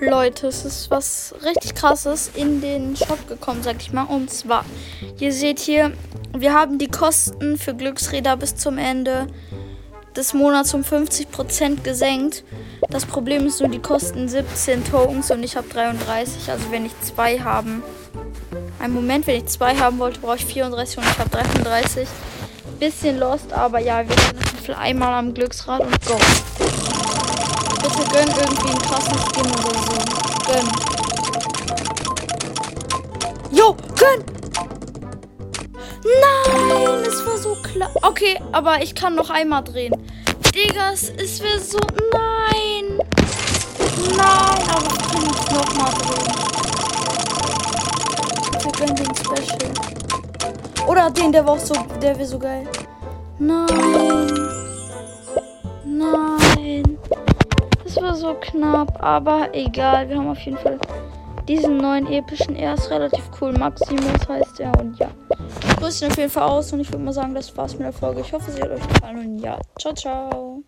Leute, es ist was richtig krasses in den Shop gekommen, sag ich mal. Und zwar, ihr seht hier, wir haben die Kosten für Glücksräder bis zum Ende des Monats um 50% gesenkt. Das Problem ist nur, die kosten 17 Tokens und ich habe 33. Also wenn ich zwei haben. Ein Moment, wenn ich zwei haben wollte, brauche ich 34 und ich habe 33. Bisschen lost, aber ja, wir sind einmal am Glücksrad und go. Gönn irgendwie einen krassen Skin oder so. Gönn. Jo, gönn! Nein, es war so klar. Okay, aber ich kann noch einmal drehen. Diggas, es wäre so. Nein! Nein, aber ich kann nicht nochmal drehen. Wir gönnen den Special. Oder den, der war auch so. Der wäre so geil. Nein. Das war so knapp, aber egal. Wir haben auf jeden Fall diesen neuen epischen. Er ist relativ cool. Maximus heißt er und ja. Ich grüße ihn auf jeden Fall aus und ich würde mal sagen, das war's mit der Folge. Ich hoffe, sie hat euch gefallen und ja. Ciao, ciao.